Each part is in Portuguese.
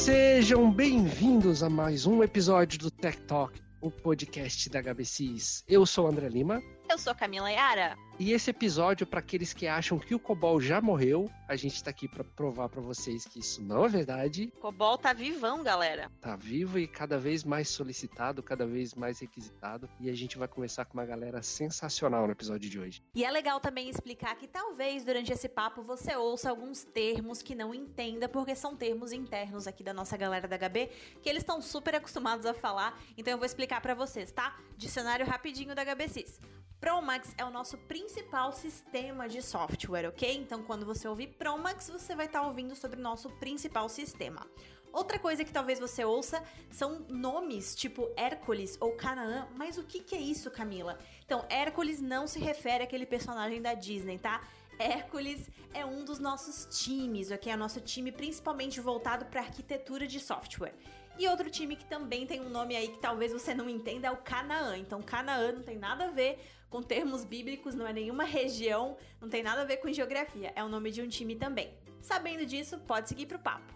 Sejam bem-vindos a mais um episódio do Tech Talk, o podcast da HBCs. Eu sou o André Lima. Eu sou Camila Yara. E esse episódio, para aqueles que acham que o Cobol já morreu, a gente está aqui para provar para vocês que isso não é verdade. O Cobol tá vivão, galera. Tá vivo e cada vez mais solicitado, cada vez mais requisitado. E a gente vai começar com uma galera sensacional no episódio de hoje. E é legal também explicar que talvez durante esse papo você ouça alguns termos que não entenda, porque são termos internos aqui da nossa galera da HB, que eles estão super acostumados a falar. Então eu vou explicar para vocês, tá? Dicionário rapidinho da HBCs. Promax é o nosso principal sistema de software, ok? Então, quando você ouvir Promax, você vai estar tá ouvindo sobre o nosso principal sistema. Outra coisa que talvez você ouça são nomes tipo Hércules ou Canaã, mas o que, que é isso, Camila? Então, Hércules não se refere àquele personagem da Disney, tá? Hércules é um dos nossos times, ok? É o nosso time principalmente voltado para arquitetura de software. E outro time que também tem um nome aí que talvez você não entenda é o Canaã. Então, Canaã não tem nada a ver com termos bíblicos, não é nenhuma região, não tem nada a ver com geografia. É o nome de um time também. Sabendo disso, pode seguir pro papo.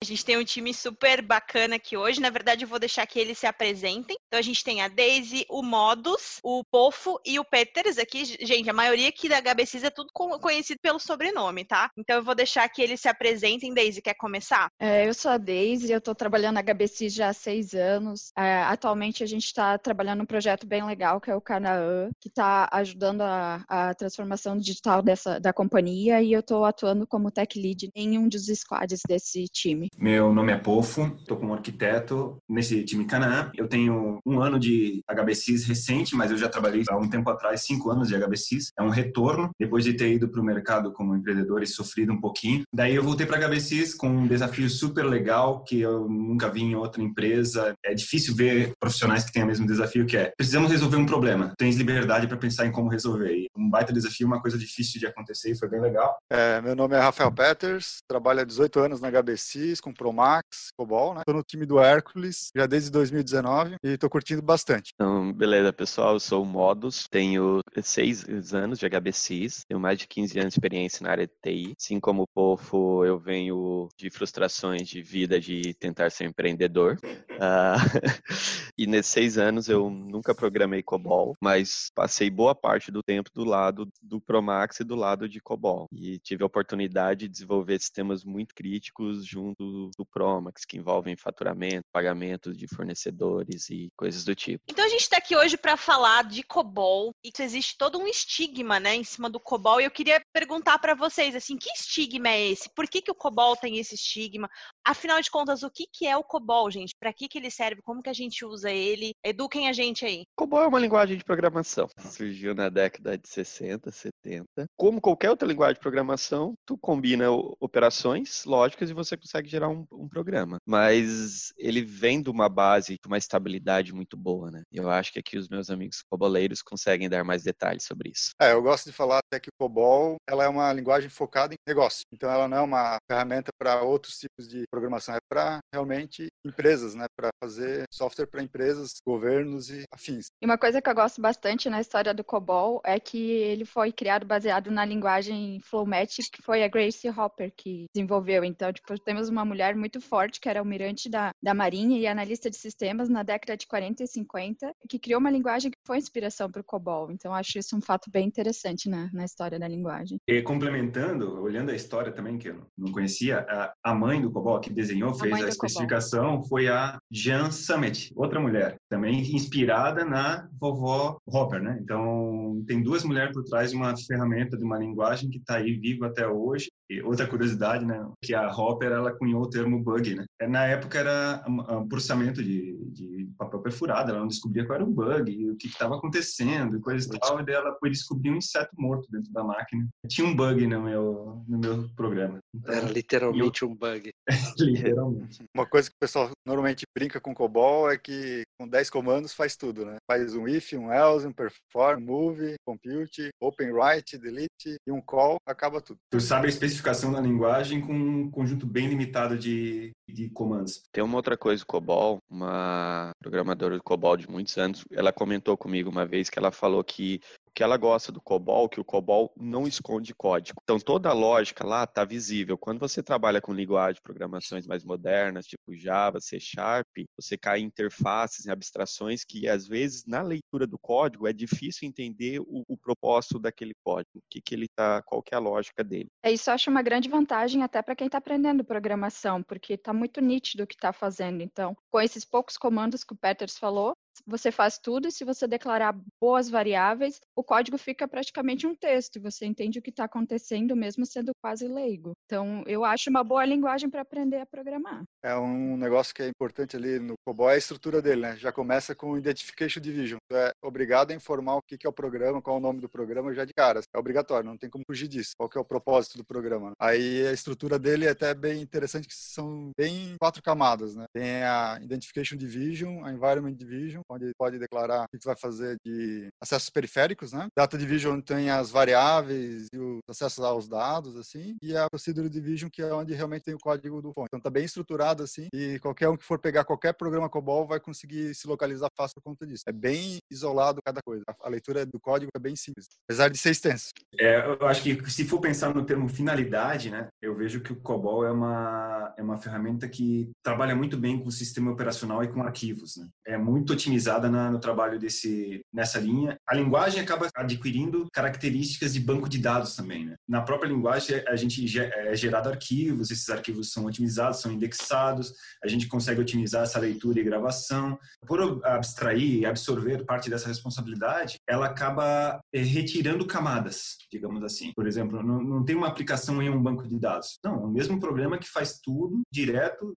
A gente tem um time super bacana aqui hoje. Na verdade, eu vou deixar que eles se apresentem. Então, a gente tem a Daisy, o Modus, o Pofo e o Peters aqui. Gente, a maioria aqui da HBCs é tudo conhecido pelo sobrenome, tá? Então, eu vou deixar que eles se apresentem. Daisy, quer começar? É, eu sou a Daisy, eu tô trabalhando na HBC já há seis anos. É, atualmente, a gente está trabalhando num projeto bem legal, que é o Canaã, que está ajudando a, a, transformação digital dessa, da companhia. E eu estou atuando como tech lead em um dos squads desse time. Meu nome é Pofo, estou como arquiteto nesse time Canaã. Eu tenho um ano de HBCs recente, mas eu já trabalhei há um tempo atrás, cinco anos de HBCs. É um retorno, depois de ter ido para o mercado como empreendedor e sofrido um pouquinho. Daí eu voltei para HBCs com um desafio super legal que eu nunca vi em outra empresa. É difícil ver profissionais que têm o mesmo desafio que é precisamos resolver um problema. Tens liberdade para pensar em como resolver. E um baita desafio, uma coisa difícil de acontecer e foi bem legal. É, meu nome é Rafael Peters, trabalho há 18 anos na HBCs com Promax, Cobol, né? Tô no time do Hércules já desde 2019 e tô curtindo bastante. Então, beleza, pessoal, eu sou o Modus, tenho seis anos de HBCs, tenho mais de 15 anos de experiência na área de TI. Assim como o Pofo, eu venho de frustrações de vida de tentar ser empreendedor. Uh, e nesses seis anos eu nunca programei COBOL, mas passei boa parte do tempo do lado do Promax e do lado de COBOL. E tive a oportunidade de desenvolver sistemas muito críticos junto do Promax, que envolvem faturamento, pagamento de fornecedores e coisas do tipo. Então a gente está aqui hoje para falar de COBOL e que existe todo um estigma, né, em cima do COBOL. E eu queria perguntar para vocês, assim, que estigma é esse? Por que, que o COBOL tem esse estigma? Afinal de contas, o que, que é o COBOL, gente? Para que, que ele serve? Como que a gente usa ele? Eduquem a gente aí. COBOL é uma linguagem de programação. Surgiu na década de 60, 70. Como qualquer outra linguagem de programação, tu combina operações lógicas e você consegue gerar um, um programa. Mas ele vem de uma base, de uma estabilidade muito boa, né? Eu acho que aqui os meus amigos coboleiros conseguem dar mais detalhes sobre isso. É, eu gosto de falar até que o COBOL, ela é uma linguagem focada em negócio. Então ela não é uma ferramenta para outros tipos de programação, é para realmente empresas, né? Para fazer software para empresas, governos e afins. E uma coisa que eu gosto bastante na história do COBOL é que ele foi criado baseado na linguagem Flowmatic, que foi a Grace Hopper que desenvolveu. Então, tipo, temos uma mulher muito forte, que era almirante da, da Marinha e analista de sistemas na década de 40 e 50, que criou uma linguagem que foi inspiração para o COBOL. Então, acho isso um fato bem interessante na, na história da linguagem. E complementando, olhando a história também, que eu não conhecia, a, mãe do COBOL que desenhou, fez a, a especificação, Cobol. foi a Jan Summit, outra mulher, também inspirada na vovó Hopper, né? Então, tem duas mulheres por trás de uma ferramenta, de uma linguagem que está aí viva até hoje e outra curiosidade, né, que a Hopper ela cunhou o termo bug, né? É, na época era um processamento de, de papel perfurado, ela não descobria qual era o bug, o que estava acontecendo, e coisas e tal, e daí ela foi descobrir um inseto morto dentro da máquina. Tinha um bug no meu, no meu programa. Então, era literalmente eu... um bug. literalmente. Uma coisa que o pessoal normalmente brinca com COBOL é que com 10 comandos faz tudo, né? Faz um if, um else, um perform, move, compute, open write, delete e um call, acaba tudo. Tu sabe a especificação da linguagem com um conjunto bem limitado de, de comandos. Tem uma outra coisa, COBOL, uma programadora do COBOL de muitos anos, ela comentou comigo uma vez que ela falou que que ela gosta do COBOL, que o COBOL não esconde código. Então toda a lógica lá está visível. Quando você trabalha com linguagem de programações mais modernas, tipo Java, C Sharp, você cai em interfaces, em abstrações que às vezes na leitura do código é difícil entender o, o propósito daquele código, o que, que ele tá, qual que é a lógica dele. É isso, eu acho uma grande vantagem até para quem está aprendendo programação, porque está muito nítido o que está fazendo. Então, com esses poucos comandos que o Peters falou, você faz tudo e se você declarar boas variáveis, o código fica praticamente um texto e você entende o que está acontecendo mesmo sendo quase leigo. Então, eu acho uma boa linguagem para aprender a programar. É um negócio que é importante ali no COBOL é a estrutura dele, né? Já começa com Identification Division. É obrigado a informar o que é o programa, qual é o nome do programa já de cara. É obrigatório, não tem como fugir disso. Qual é o propósito do programa. Aí a estrutura dele é até bem interessante, que são bem quatro camadas, né? Tem a Identification Division, a Environment Division, onde pode declarar o que vai fazer de acessos periféricos, né? Data Division tem as variáveis e os acessos aos dados, assim, e a Procedure Division, que é onde realmente tem o código do fonte. Então tá bem estruturado, assim, e qualquer um que for pegar qualquer programa COBOL vai conseguir se localizar fácil por conta disso. É bem isolado cada coisa. A leitura do código é bem simples, apesar de ser extenso. É, eu acho que se for pensar no termo finalidade, né, eu vejo que o COBOL é uma, é uma ferramenta que trabalha muito bem com o sistema operacional e com arquivos, né? É muito otimizado otimizada na, no trabalho desse, nessa linha. A linguagem acaba adquirindo características de banco de dados também. Né? Na própria linguagem, a gente é gerado arquivos, esses arquivos são otimizados, são indexados, a gente consegue otimizar essa leitura e gravação. Por abstrair e absorver parte dessa responsabilidade, ela acaba é, retirando camadas, digamos assim. Por exemplo, não, não tem uma aplicação em um banco de dados. Não, o mesmo programa que faz tudo direto,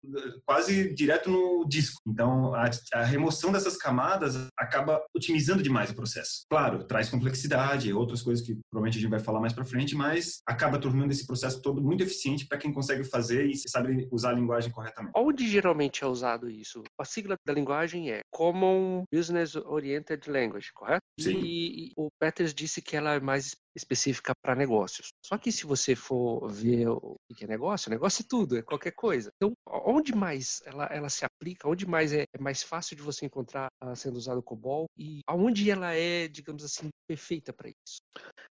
quase direto no disco. Então, a, a remoção dessas camadas acaba otimizando demais o processo. Claro, traz complexidade, outras coisas que provavelmente a gente vai falar mais para frente, mas acaba tornando esse processo todo muito eficiente para quem consegue fazer e sabe usar a linguagem corretamente. Onde geralmente é usado isso? A sigla da linguagem é Common Business Oriented Language, correto? Sim. E, e o Peters disse que ela é mais específica para negócios. Só que se você for ver o que é negócio, negócio é tudo, é qualquer coisa. Então, onde mais ela, ela se aplica, onde mais é, é mais fácil de você encontrar uh, sendo usado o COBOL e aonde ela é, digamos assim, perfeita para isso?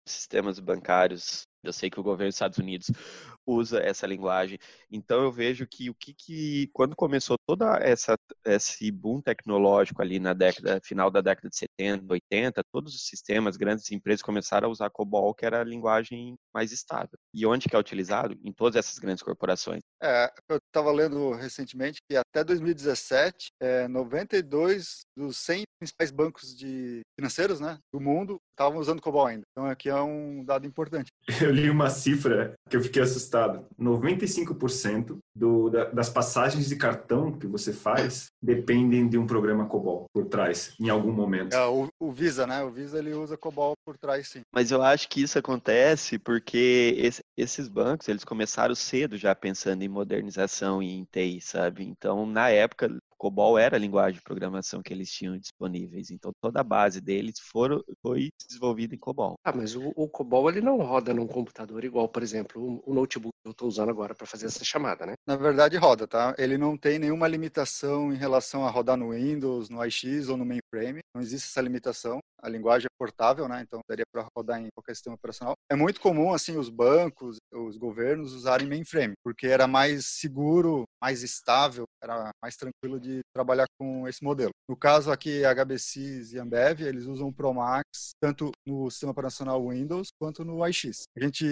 Sistemas bancários eu sei que o governo dos Estados Unidos usa essa linguagem. Então eu vejo que o que, que quando começou toda essa esse boom tecnológico ali na década final da década de 70, 80, todos os sistemas, grandes empresas começaram a usar COBOL, que era a linguagem mais estável. E onde que é utilizado? Em todas essas grandes corporações. É, eu estava lendo recentemente que até 2017, é, 92 dos 100 principais bancos de financeiros, né, do mundo estavam usando COBOL ainda. Então aqui é um dado importante. Eu li uma cifra que eu fiquei assustado. 95% do, da, das passagens de cartão que você faz dependem de um programa COBOL por trás, em algum momento. É, o, o, Visa, né? O Visa ele usa COBOL por trás, sim. Mas eu acho que isso acontece porque esse, esses bancos eles começaram cedo já pensando em modernização e em TI, sabe? Então, na época, COBOL era a linguagem de programação que eles tinham disponíveis. Então, toda a base deles foram, foi desenvolvida em COBOL. Ah, mas o, o COBOL ele não roda num computador igual, por exemplo, o, o notebook que eu estou usando agora para fazer essa chamada, né? Na verdade, roda, tá? Ele não tem nenhuma limitação em relação a rodar no Windows, no AX ou no mainframe. Não existe essa limitação a linguagem é portável, né? Então daria para rodar em qualquer sistema operacional. É muito comum assim os bancos, os governos usarem mainframe, porque era mais seguro, mais estável, era mais tranquilo de trabalhar com esse modelo. No caso aqui HBCs e Ambev, eles usam o Promax tanto no sistema operacional Windows quanto no AIX. A gente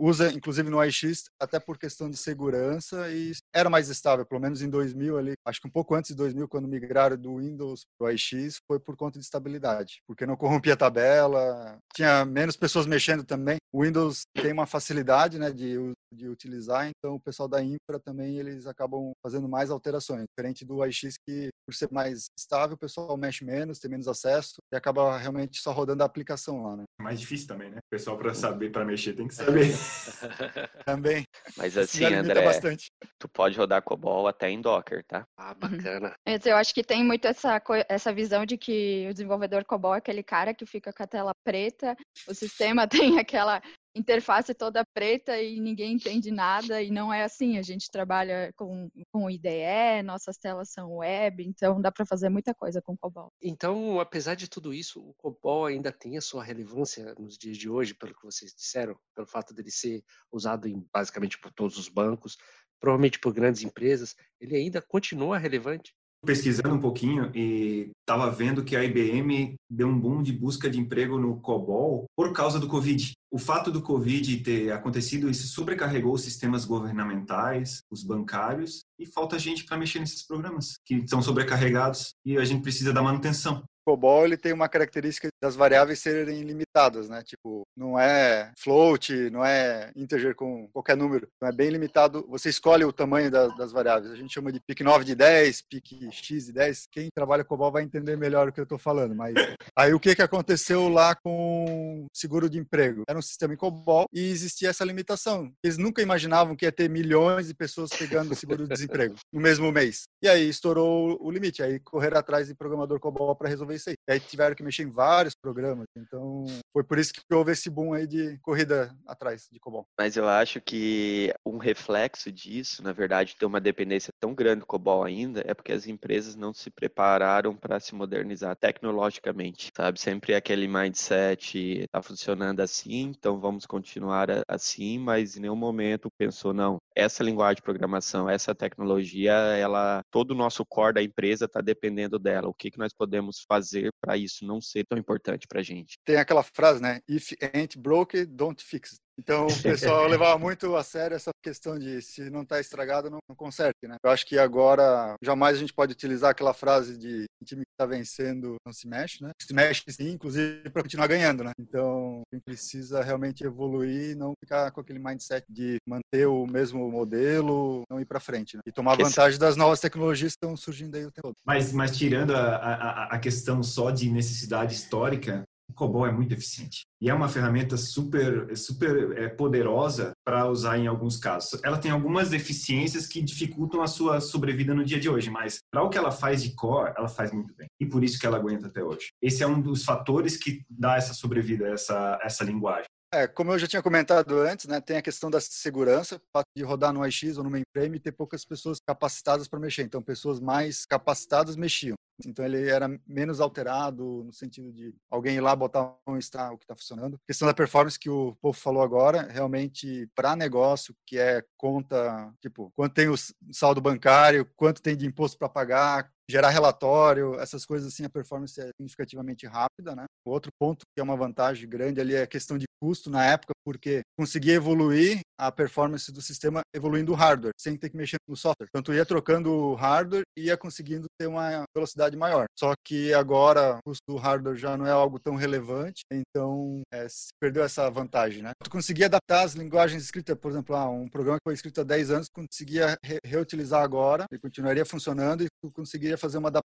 usa inclusive no AIX até por questão de segurança e era mais estável, pelo menos em 2000 ali, acho que um pouco antes de 2000 quando migraram do Windows para o AIX, foi por conta de estabilidade, porque não corrompia a tabela, tinha menos pessoas mexendo também. O Windows tem uma facilidade né, de, de utilizar, então o pessoal da infra também eles acabam fazendo mais alterações, diferente do Que por ser mais estável, o pessoal mexe menos, tem menos acesso e acaba realmente só rodando a aplicação lá, né? Mais difícil também, né? O pessoal para saber, para mexer tem que saber. também. Mas assim, André, bastante. tu pode rodar COBOL até em Docker, tá? Ah, bacana. Eu acho que tem muito essa, essa visão de que o desenvolvedor COBOL é aquele cara que fica com a tela preta, o sistema tem aquela interface toda preta e ninguém entende nada, e não é assim. A gente trabalha com, com IDE, nossas telas são web, então dá para fazer muita coisa com COBOL. Então, apesar de tudo isso, o COBOL ainda tem a sua relevância nos dias de hoje, pelo que vocês disseram, pelo fato dele ser usado em, basicamente por todos os bancos, provavelmente por grandes empresas, ele ainda continua relevante? Pesquisando um pouquinho e estava vendo que a IBM deu um boom de busca de emprego no COBOL por causa do Covid. O fato do Covid ter acontecido, isso sobrecarregou os sistemas governamentais, os bancários, e falta gente para mexer nesses programas, que estão sobrecarregados e a gente precisa da manutenção. COBOL ele tem uma característica das variáveis serem limitadas, né? Tipo, não é float, não é integer com qualquer número, não é bem limitado. Você escolhe o tamanho das, das variáveis. A gente chama de pic 9 de 10, pic x de 10. Quem trabalha COBOL vai entender melhor o que eu estou falando. Mas aí o que que aconteceu lá com seguro de emprego? Era um sistema em COBOL e existia essa limitação. Eles nunca imaginavam que ia ter milhões de pessoas pegando seguro de desemprego no mesmo mês. E aí estourou o limite. Aí correr atrás de programador COBOL para resolver isso aí. E aí tiveram que mexer em vários programas. Então, foi por isso que houve esse boom aí de corrida atrás de COBOL. Mas eu acho que um reflexo disso, na verdade, ter uma dependência tão grande do COBOL ainda, é porque as empresas não se prepararam para se modernizar tecnologicamente, sabe? Sempre aquele mindset está funcionando assim, então vamos continuar assim, mas em nenhum momento pensou, não, essa linguagem de programação, essa tecnologia, ela, todo o nosso core da empresa está dependendo dela. O que, que nós podemos fazer para isso não ser tão importante para a gente. Tem aquela frase, né? If ain't broke, don't fix it. Então, o pessoal levava muito a sério essa questão de se não está estragado, não, não conserte, né? Eu acho que agora jamais a gente pode utilizar aquela frase de time que está vencendo não se mexe, né? Se mexe sim, inclusive para continuar ganhando, né? Então, a gente precisa realmente evoluir e não ficar com aquele mindset de manter o mesmo modelo, não ir para frente, né? E tomar vantagem das novas tecnologias que estão surgindo aí o tempo todo. Mas, mas tirando a, a, a questão só de necessidade histórica, o COBOL é muito eficiente e é uma ferramenta super super é, poderosa para usar em alguns casos. Ela tem algumas deficiências que dificultam a sua sobrevida no dia de hoje, mas para o que ela faz de core, ela faz muito bem e por isso que ela aguenta até hoje. Esse é um dos fatores que dá essa sobrevida essa essa linguagem. É, como eu já tinha comentado antes, né, tem a questão da segurança, de rodar no AX ou no mainframe e ter poucas pessoas capacitadas para mexer. Então, pessoas mais capacitadas mexiam. Então ele era menos alterado no sentido de alguém ir lá botar onde está o que está funcionando. A questão da performance que o povo falou agora, realmente para negócio que é conta, tipo, quanto tem o saldo bancário, quanto tem de imposto para pagar, gerar relatório, essas coisas assim, a performance é significativamente rápida, né? O outro ponto que é uma vantagem grande ali é a questão de custo na época, porque conseguia evoluir a performance do sistema evoluindo o hardware, sem ter que mexer no software. Tanto ia trocando o hardware e ia conseguindo ter uma velocidade maior. Só que agora o custo do hardware já não é algo tão relevante, então é, se perdeu essa vantagem, né? Tu conseguia adaptar as linguagens escritas, por exemplo, ah, um programa que foi escrito há 10 anos, conseguia re reutilizar agora, ele continuaria funcionando e tu conseguiria fazer uma adaptação,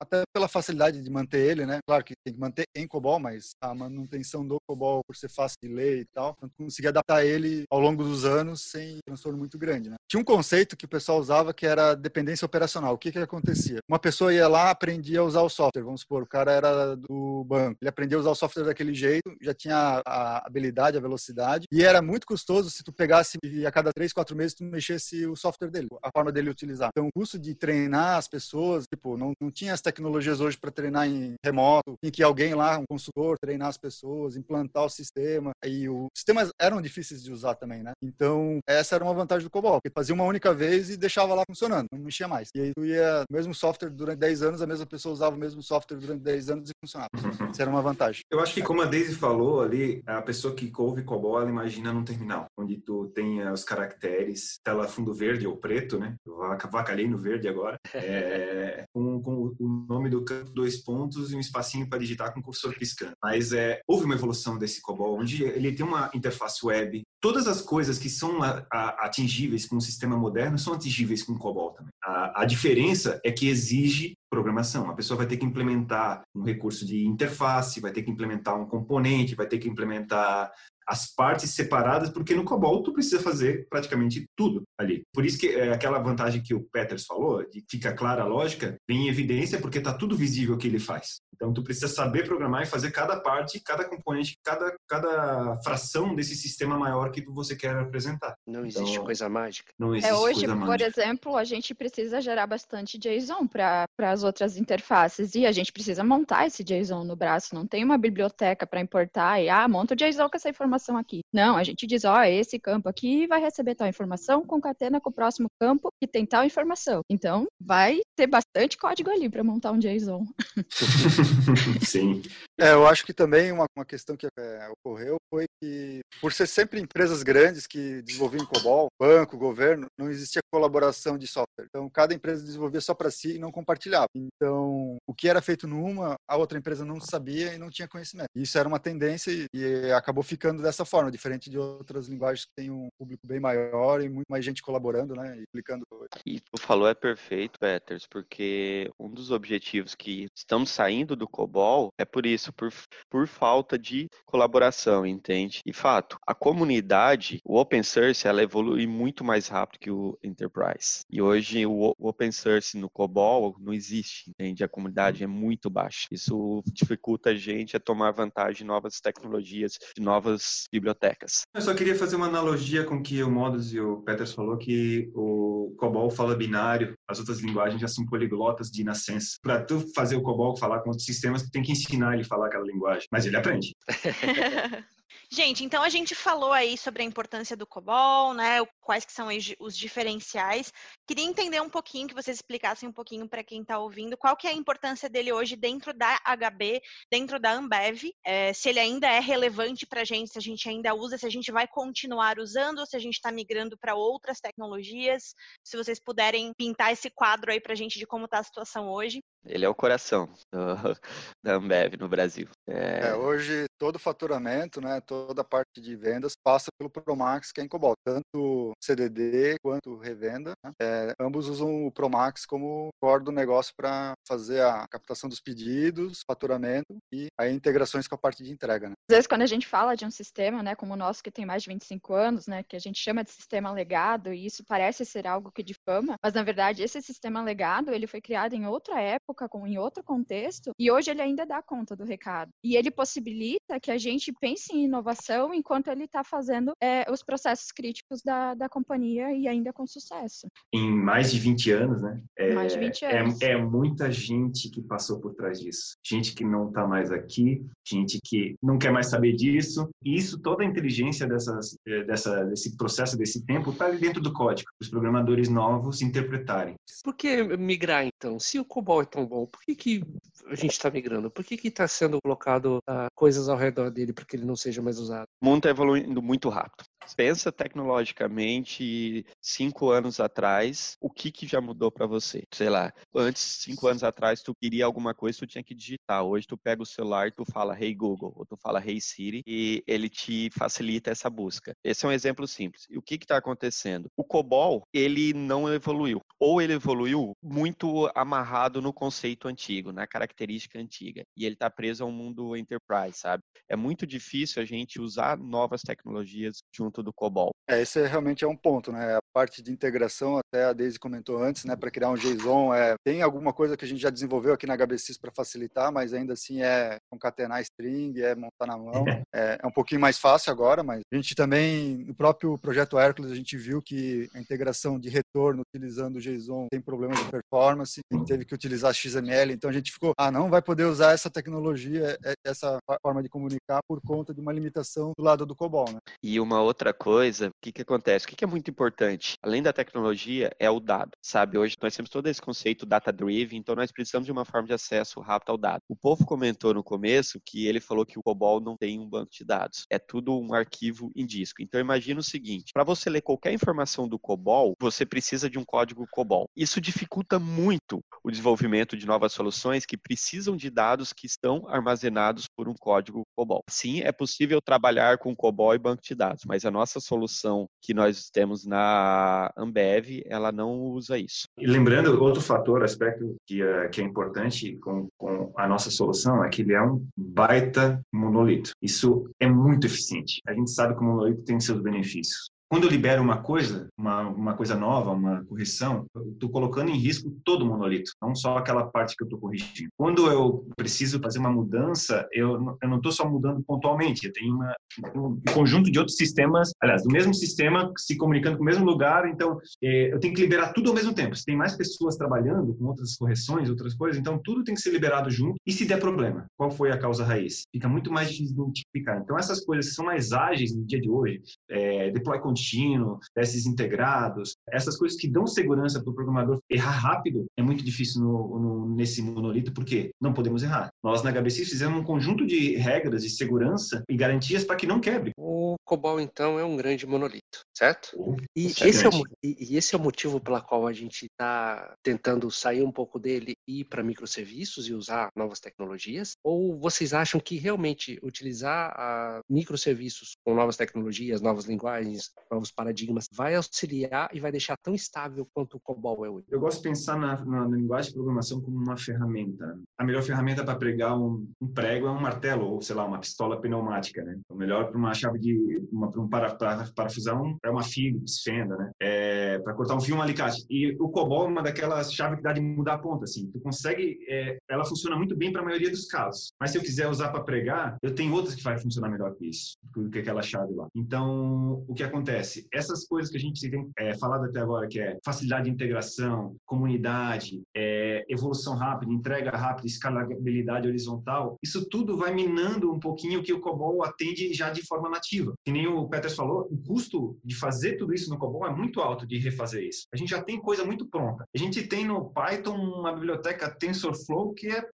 até pela facilidade de manter ele, né? Claro que tem que manter em COBOL, mas a manutenção do COBOL, por ser fácil de ler e tal, então conseguia adaptar ele ao longo dos anos sem transtorno muito grande, né? Tinha um conceito que o pessoal usava que era dependência operacional. O que que acontecia? Uma pessoa ia lá, aprendia a usar o software, vamos supor, o cara era do banco, ele aprendia a usar o software daquele jeito, já tinha a habilidade, a velocidade, e era muito custoso se tu pegasse e a cada três, quatro meses tu mexesse o software dele, a forma dele utilizar. Então, o custo de treinar as pessoas, tipo, não, não tinha as tecnologias hoje para treinar em remoto, em que alguém lá, um consultor, treinar as pessoas, implantar o sistema, e os sistemas eram difíceis de usar também, né? Então, essa era uma vantagem do COBOL, que fazia uma única vez e deixava lá funcionando, não mexia mais. E aí tu ia, o mesmo software durante 10 anos, a mesma pessoa usava o mesmo software durante 10 anos e funcionava. Isso era uma vantagem. Eu acho que como a Daisy falou ali, a pessoa que ouve COBOL, ela imagina num terminal, onde tu tem os caracteres, tela fundo verde ou preto, né? Eu vacalhei no verde agora. É, com, com, o nome do campo, dois pontos e um espacinho para digitar com o cursor piscando. Mas é, houve uma evolução desse COBOL, onde ele tem uma interface web. Todas as coisas que são a, a, atingíveis com um sistema moderno são atingíveis com o COBOL também. A, a diferença é que exige programação. A pessoa vai ter que implementar um recurso de interface, vai ter que implementar um componente, vai ter que implementar as partes separadas, porque no COBOL tu precisa fazer praticamente tudo ali. Por isso que é aquela vantagem que o Peters falou, de fica clara a lógica, vem em evidência porque está tudo visível o que ele faz. Então, tu precisa saber programar e fazer cada parte, cada componente, cada, cada fração desse sistema maior que você quer apresentar. Não existe então, coisa mágica. Não é, existe é, hoje, coisa por mágica. exemplo, a gente precisa gerar bastante JSON para as outras interfaces e a gente precisa montar esse JSON no braço. Não tem uma biblioteca para importar e, ah, monta o JSON com essa informação aqui. Não, a gente diz, ó, oh, esse campo aqui vai receber tal informação, concatena com o próximo campo que tem tal informação. Então, vai ter bastante código ali para montar um JSON. Sim. É, eu acho que também uma, uma questão que é, ocorreu foi que, por ser sempre empresas grandes que desenvolviam COBOL, banco, governo, não existia colaboração de software. Então, cada empresa desenvolvia só para si e não compartilhava. Então, o que era feito numa, a outra empresa não sabia e não tinha conhecimento. Isso era uma tendência e, e acabou ficando dessa forma, diferente de outras linguagens que têm um público bem maior e muito mais gente colaborando, né, e aplicando. E tu falou é perfeito, Peters, porque um dos objetivos que estamos saindo do COBOL é por isso, por, por falta de colaboração, entende? E fato, a comunidade, o open source, ela evolui muito mais rápido que o enterprise. E hoje o open source no COBOL não existe, entende? A comunidade é muito baixa. Isso dificulta a gente a tomar vantagem de novas tecnologias, de novas bibliotecas. Eu só queria fazer uma analogia com o que o Modus e o Peters falou, que o COBOL fala binário, as outras linguagens já são poliglotas de nascença. Para tu fazer o COBOL falar com outros sistemas, tu tem que ensinar ele a falar aquela linguagem, mas ele aprende. Gente, então a gente falou aí sobre a importância do COBOL, né? Quais que são os diferenciais. Queria entender um pouquinho, que vocês explicassem um pouquinho para quem está ouvindo, qual que é a importância dele hoje dentro da HB, dentro da Ambev, é, se ele ainda é relevante para a gente, se a gente ainda usa, se a gente vai continuar usando, se a gente está migrando para outras tecnologias. Se vocês puderem pintar esse quadro aí para a gente de como está a situação hoje. Ele é o coração do, da Ambev no Brasil. É... É, hoje todo o faturamento, né, toda a parte de vendas passa pelo Promax, que é em Cobol, tanto CDD quanto revenda. Né? É, ambos usam o Promax como core do negócio para fazer a captação dos pedidos, faturamento e aí integrações com a parte de entrega. Né? Às vezes quando a gente fala de um sistema, né, como o nosso que tem mais de 25 anos, né, que a gente chama de sistema legado e isso parece ser algo que difama, mas na verdade esse sistema legado ele foi criado em outra época com, em outro contexto, e hoje ele ainda dá conta do recado. E ele possibilita que a gente pense em inovação enquanto ele está fazendo é, os processos críticos da, da companhia e ainda com sucesso. Em mais de 20 anos, né? É, mais de 20 anos. É, é muita gente que passou por trás disso. Gente que não está mais aqui, gente que não quer mais saber disso. E isso, toda a inteligência dessas, é, dessa, desse processo, desse tempo, está ali dentro do código. Os programadores novos interpretarem. Por que migrar, então? Se o COBOL é tão bom, por que, que a gente está migrando? Por que está sendo colocado uh, coisas ao redor dele para que ele não seja mais usado? O mundo está evoluindo muito rápido. Pensa tecnologicamente cinco anos atrás, o que, que já mudou para você? Sei lá, antes, cinco anos atrás, tu queria alguma coisa, tu tinha que digitar. Hoje tu pega o celular, tu fala Hey Google, ou tu fala Hey Siri, e ele te facilita essa busca. Esse é um exemplo simples. E o que está acontecendo? O COBOL, ele não evoluiu. Ou ele evoluiu muito amarrado no conceito antigo, na característica antiga. E ele está preso ao mundo enterprise, sabe? É muito difícil a gente usar novas tecnologias junto do COBOL. É, esse realmente é um ponto, né? A parte de integração, até a Daisy comentou antes, né? Para criar um JSON, é, tem alguma coisa que a gente já desenvolveu aqui na HBSys para facilitar, mas ainda assim é concatenar string, é montar na mão. É, é um pouquinho mais fácil agora, mas a gente também, no próprio projeto Hércules, a gente viu que a integração de retorno utilizando o JSON tem problemas de performance, teve que utilizar XML, então a gente ficou, ah, não vai poder usar essa tecnologia, é, essa forma de comunicar por conta de uma limitação do lado do COBOL, né? E uma outra coisa, o que que acontece? O que que é muito importante? Além da tecnologia, é o dado, sabe? Hoje nós temos todo esse conceito data-driven, então nós precisamos de uma forma de acesso rápido ao dado. O povo comentou no começo que ele falou que o COBOL não tem um banco de dados, é tudo um arquivo em disco. Então imagina o seguinte, para você ler qualquer informação do COBOL, você precisa de um código COBOL. Isso dificulta muito o desenvolvimento de novas soluções que precisam de dados que estão armazenados por um código COBOL. Sim, é possível trabalhar com COBOL e banco de dados, mas a nossa solução que nós temos na Ambev, ela não usa isso. E lembrando, outro fator, aspecto que é, que é importante com, com a nossa solução é que ele é um baita monolito. Isso é muito eficiente. A gente sabe que o monolito tem seus benefícios quando eu libero uma coisa, uma, uma coisa nova, uma correção, eu estou colocando em risco todo o monolito, não só aquela parte que eu estou corrigindo. Quando eu preciso fazer uma mudança, eu, eu não estou só mudando pontualmente, eu tenho uma, um conjunto de outros sistemas, aliás, do mesmo sistema se comunicando com o mesmo lugar, então é, eu tenho que liberar tudo ao mesmo tempo. Se tem mais pessoas trabalhando com outras correções, outras coisas, então tudo tem que ser liberado junto. E se der problema, qual foi a causa raiz? Fica muito mais difícil de identificar. Então essas coisas que são mais ágeis no dia de hoje, é, deploy contínuo, testes integrados, essas coisas que dão segurança para o programador errar rápido, é muito difícil no, no, nesse monolito, porque não podemos errar. Nós na HBC fizemos um conjunto de regras de segurança e garantias para que não quebre. O COBOL, então, é um grande monolito, certo? Oh, e, esse é o, e, esse é o motivo pela qual a gente está tentando sair um pouco dele e ir para microserviços e usar novas tecnologias? Ou vocês acham que realmente utilizar a microserviços com novas tecnologias, novas linguagens, novos paradigmas, vai auxiliar e vai deixar tão estável quanto o COBOL é hoje? Eu gosto de pensar na, na, na linguagem de programação como uma ferramenta. A melhor ferramenta para pregar um, um, prego é um martelo, ou sei lá, uma pistola pneumática, né? O melhor para uma chave de. Uma, um para, para, parafusar um, é uma Phillips, fenda, né? É, para cortar um fio, um alicate. E o COBOL é uma daquelas chaves que dá de mudar a ponta, assim. Tu consegue. É, ela funciona muito bem para a maioria dos casos. Mas se eu quiser usar para pregar, eu tenho outras que vai funcionar melhor que isso, do que aquela chave lá. Então, o que acontece? Essas coisas que a gente tem é, falado até agora, que é facilidade de integração, comunidade, é, evolução rápida, entrega rápida, escalabilidade horizontal, isso tudo vai minando um pouquinho o que o COBOL atende já de forma nativa. Que nem o Peters falou, o custo de fazer tudo isso no COBOL é muito alto de refazer isso. A gente já tem coisa muito pronta. A gente tem no Python uma biblioteca TensorFlow que é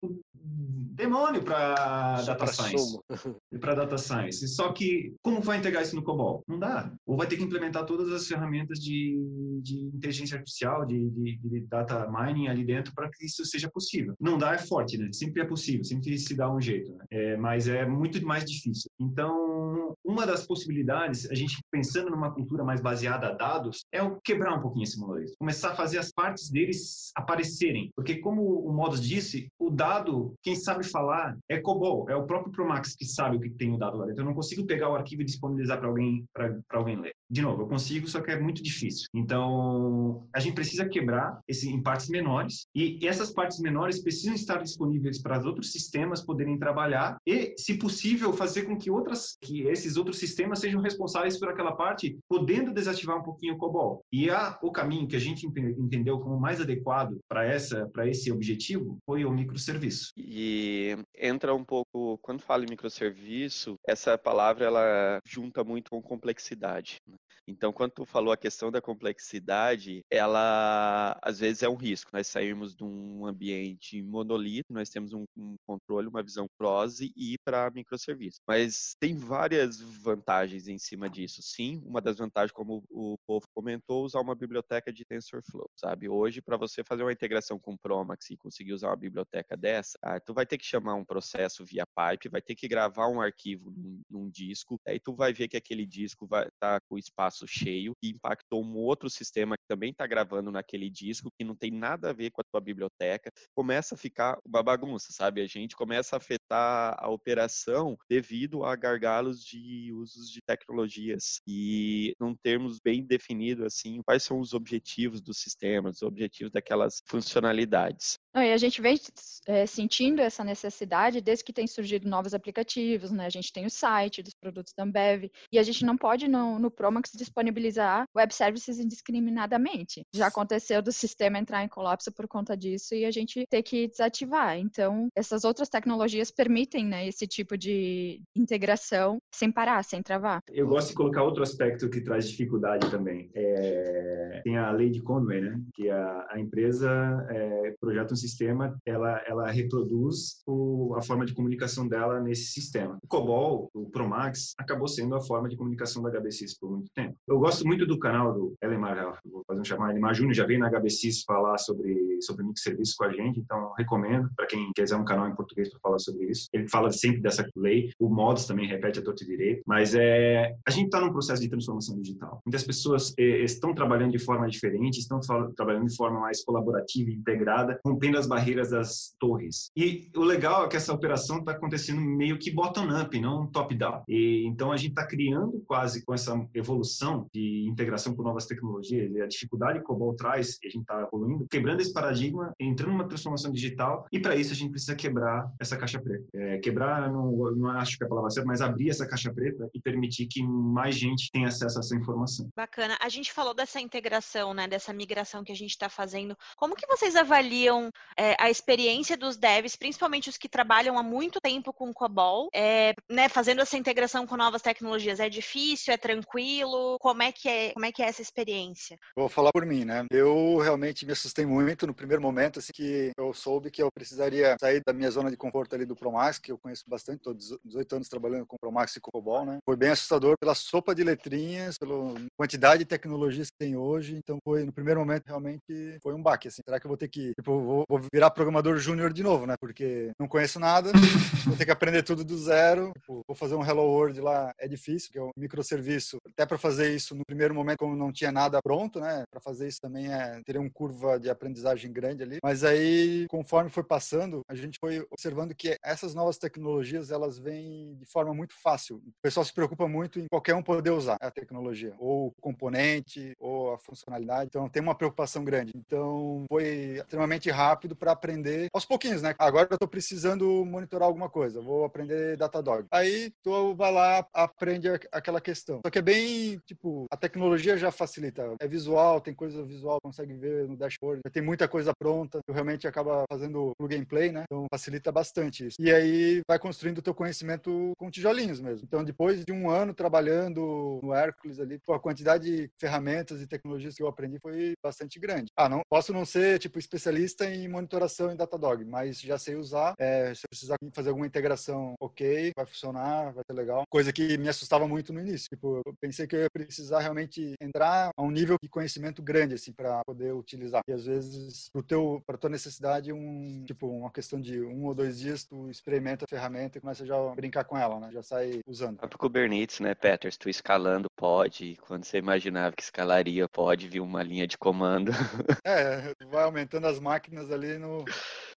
demônio para data science. para data science. Só que como vai integrar isso no COBOL? Não dá. Ou vai ter que implementar todas as ferramentas de, de inteligência artificial, de, de, de data mining ali dentro para que isso seja possível. Não dá é forte, né? Sempre é possível, sempre se dá um jeito, né? É, mas é muito mais difícil. Então, uma das possibilidades, a gente pensando numa cultura mais baseada a dados, é o quebrar um pouquinho esse monolito. Começar a fazer as partes deles aparecerem. Porque como o Modus disse, o dado, quem sabe falar é COBOL, é o próprio Promax que sabe o que tem o dado lá dentro. Eu não consigo pegar o arquivo e disponibilizar para alguém, para alguém ler. De novo, eu consigo, só que é muito difícil. Então, a gente precisa quebrar esse em partes menores e essas partes menores precisam estar disponíveis para os outros sistemas poderem trabalhar e, se possível, fazer com que outras que esses outros sistemas sejam responsáveis por aquela parte, podendo desativar um pouquinho o COBOL. E a, o caminho que a gente entendeu como mais adequado para essa para esse objetivo foi o microserviço. E entra um pouco quando fala em microserviço, essa palavra ela junta muito com complexidade. Então, quando tu falou a questão da complexidade, ela às vezes é um risco. Nós saímos de um ambiente monolito, nós temos um, um controle, uma visão cross e ir para microserviço. Mas tem várias vantagens em cima disso. Sim, uma das vantagens, como o povo comentou, usar uma biblioteca de TensorFlow, sabe? Hoje, para você fazer uma integração com Promax e conseguir usar uma biblioteca dessa, ah, tu vai ter que chamar um processo via pipe, vai ter que gravar um arquivo num, num disco, aí tu vai ver que aquele disco vai estar tá com o cheio e impactou um outro sistema que também está gravando naquele disco que não tem nada a ver com a tua biblioteca. Começa a ficar uma bagunça, sabe? A gente começa a afetar a operação devido a gargalos de usos de tecnologias e não termos bem definido assim quais são os objetivos do sistema, os objetivos daquelas funcionalidades. Não, e a gente vem é, sentindo essa necessidade desde que tem surgido novos aplicativos, né? A gente tem o site dos produtos da Ambev e a gente não pode no, no Promax disponibilizar web services indiscriminadamente. Já aconteceu do sistema entrar em colapso por conta disso e a gente ter que desativar. Então, essas outras tecnologias permitem, né, esse tipo de integração sem parar, sem travar. Eu gosto de colocar outro aspecto que traz dificuldade também. É... Tem a lei de Conway, né? Que a, a empresa é, projeta um sistema, ela, ela reproduz o, a forma de comunicação dela nesse sistema. O COBOL, o Promax, acabou sendo a forma de comunicação da HBCs por muito tempo. Eu gosto muito do canal do Elemar fazer um chamado. Elimar Júnior já veio na HBCIS falar sobre, sobre microserviços com a gente, então recomendo para quem quiser um canal em português para falar sobre isso. Ele fala sempre dessa lei, o Modos também repete a torta direito, mas é, a gente está num processo de transformação digital. Muitas pessoas é, estão trabalhando de forma diferente, estão trabalhando de forma mais colaborativa e integrada, rompendo as barreiras das torres. E o legal é que essa operação está acontecendo meio que bottom-up, não top-down. Então a gente está criando quase com essa evolução de integração com novas tecnologias e a dificuldade que o COBOL traz, e a gente está evoluindo, quebrando esse paradigma, entrando numa transformação digital. E para isso a gente precisa quebrar essa caixa preta. É, quebrar, não, não acho que é a palavra certa, mas abrir essa caixa preta e permitir que mais gente tenha acesso a essa informação. Bacana. A gente falou dessa integração, né, dessa migração que a gente está fazendo. Como que vocês avaliam é, a experiência dos devs, principalmente os que trabalham há muito tempo com COBOL, é, né, fazendo essa integração com novas tecnologias? É difícil? É tranquilo? Como é que é, como é, que é essa experiência? Vou falar por mim, né? Eu realmente me assustei muito no primeiro momento, assim, que eu soube que eu precisaria sair da minha zona de conforto ali do Promax, que eu conheço bastante, estou 18 anos trabalhando com Promax e COBOL, né? Foi bem assustador pela sopa de letrinhas, pela quantidade de tecnologias que tem hoje, então foi, no primeiro momento, realmente foi um baque, assim. Será que eu vou ter que, tipo, vou, vou virar programador júnior de novo, né? Porque não conheço nada, vou ter que aprender tudo do zero, tipo, vou fazer um Hello World lá, é difícil, que é um microserviço. Até para fazer isso no primeiro momento, como não tinha nada pronto, né? Para fazer isso também é teria um curva de aprendizagem grande ali. Mas aí, conforme foi passando, a gente foi observando que essas novas tecnologias, elas vêm de forma muito fácil. O pessoal se preocupa muito em qualquer um poder usar a tecnologia, ou o componente, ou a funcionalidade. Então, tem uma preocupação grande. Então, foi extremamente rápido para aprender aos pouquinhos, né? Agora eu estou precisando monitorar alguma coisa, vou aprender Datadog. Aí, tu vai lá, aprende aquela questão. Só que é bem, tipo, a tecnologia já facilita. É visual, tem coisa visual, consegue ver no dashboard, tem muita coisa pronta. Tu realmente acaba fazendo plug and play, né? Então, facilita bastante isso. E aí, vai construindo o teu conhecimento com tijolinhos mesmo. Então, depois de um ano trabalhando no Hércules ali, a quantidade de ferramentas e tecnologias que eu aprendi foi bastante grande. Ah, não posso não ser, tipo, especialista em monitoração em Datadog, mas já sei usar. É, se eu precisar fazer alguma integração, ok, vai funcionar, vai ser legal. Coisa que me assustava muito no início. Tipo, eu pensei que eu ia precisar realmente entrar a um nível de conhecimento grande, assim, para poder utilizar. E às vezes, pro teu, para tua necessidade, um, tipo, uma questão de um ou dois dias, tu experimenta a ferramenta e começa já a brincar com ela, né? Já sai usando. Para Kubernetes, né, Peters, tu escalando pode, quando você imaginava que escalaria pode vir uma linha de comando. É, vai aumentando as máquinas ali no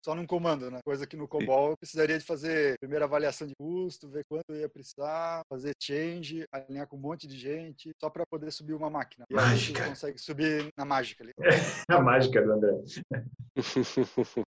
só num comando, né? Coisa que no COBOL eu precisaria de fazer primeira avaliação de custo, ver quanto eu ia precisar, fazer change, alinhar com um monte de gente, só para poder subir uma máquina. E mágica. aí consegue subir na mágica ali. É, a mágica do André.